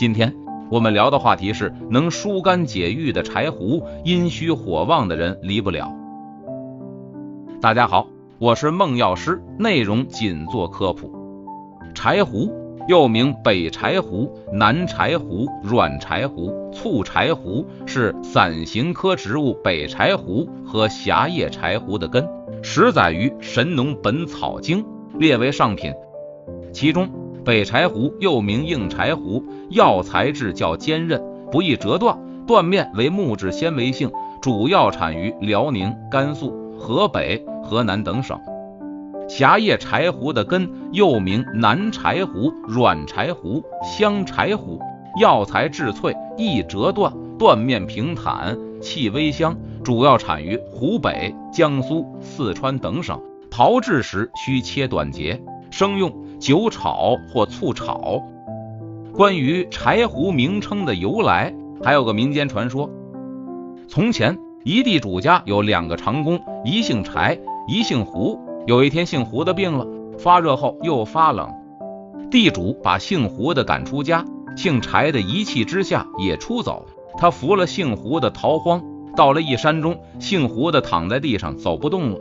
今天我们聊的话题是能疏肝解郁的柴胡，阴虚火旺的人离不了。大家好，我是孟药师，内容仅做科普。柴胡又名北柴胡、南柴胡、软柴胡、醋柴胡，是伞形科植物北柴胡和狭叶柴胡的根，始载于《神农本草经》，列为上品。其中。北柴胡又名硬柴胡，药材质较坚韧，不易折断，断面为木质纤维性，主要产于辽宁、甘肃、河北、河南等省。狭叶柴胡的根又名南柴胡、软柴胡、香柴胡，药材质脆，易折断，断面平坦，气微香，主要产于湖北、江苏、四川等省。炮制时需切短节，生用。酒炒或醋炒。关于柴胡名称的由来，还有个民间传说：从前一地主家有两个长工，一姓柴，一姓胡。有一天，姓胡的病了，发热后又发冷，地主把姓胡的赶出家，姓柴的一气之下也出走。他扶了姓胡的逃荒，到了一山中，姓胡的躺在地上走不动了，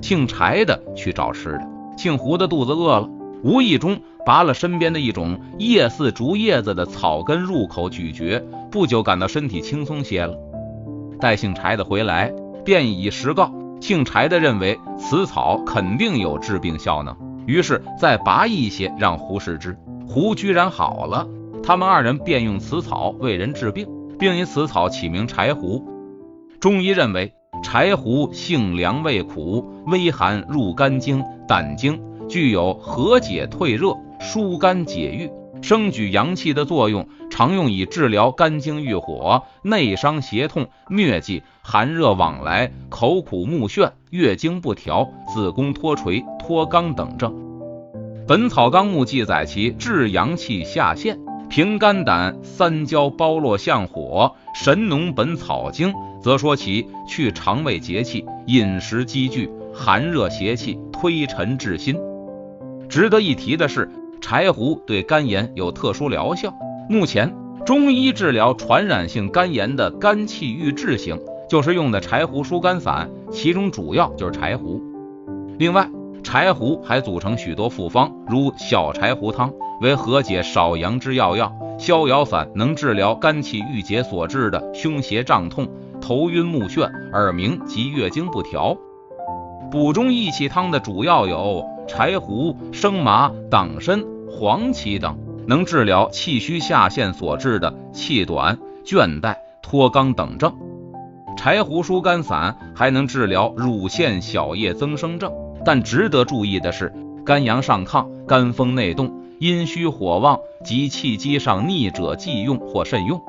姓柴的去找吃的，姓胡的肚子饿了。无意中拔了身边的一种叶似竹叶子的草根入口咀嚼，不久感到身体轻松些了。待姓柴的回来，便以实告。姓柴的认为此草肯定有治病效能，于是再拔一些让胡试之。胡居然好了，他们二人便用此草为人治病，并以此草起名柴胡。中医认为柴胡性凉味苦，微寒入肝经、胆经。具有和解退热、疏肝解郁、升举阳气的作用，常用以治疗肝经郁火、内伤胁痛、疟疾、寒热往来、口苦目眩、月经不调、子宫脱垂、脱肛等症。《本草纲目》记载其治阳气下陷、平肝胆、三焦包络相火；《神农本草经》则说其去肠胃结气、饮食积聚、寒热邪气、推陈至新。值得一提的是，柴胡对肝炎有特殊疗效。目前，中医治疗传染性肝炎的肝气郁滞型，就是用的柴胡疏肝散，其中主要就是柴胡。另外，柴胡还组成许多复方，如小柴胡汤为和解少阳之要药，逍遥散能治疗肝气郁结所致的胸胁胀痛、头晕目眩、耳鸣及月经不调。补中益气汤的主要有。柴胡、生麻、党参、黄芪等，能治疗气虚下陷所致的气短、倦怠、脱肛等症。柴胡疏肝散还能治疗乳腺小叶增生症。但值得注意的是，肝阳上亢、肝风内动、阴虚火旺及气机上逆者忌用或慎用。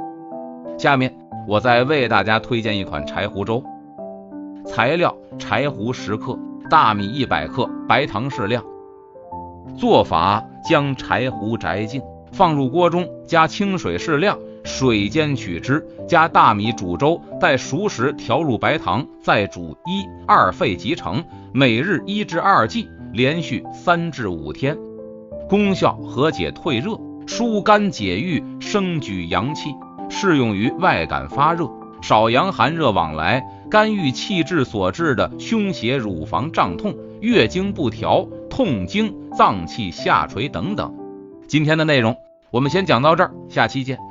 下面我再为大家推荐一款柴胡粥。材料：柴胡十克。大米一百克，白糖适量。做法：将柴胡摘净，放入锅中，加清水适量，水煎取汁，加大米煮粥，待熟时调入白糖，再煮一二沸即成。每日一至二剂，连续三至五天。功效：和解退热，疏肝解郁，升举阳气，适用于外感发热、少阳寒热往来。肝郁气滞所致的胸胁、乳房胀痛、月经不调、痛经、脏器下垂等等。今天的内容我们先讲到这儿，下期见。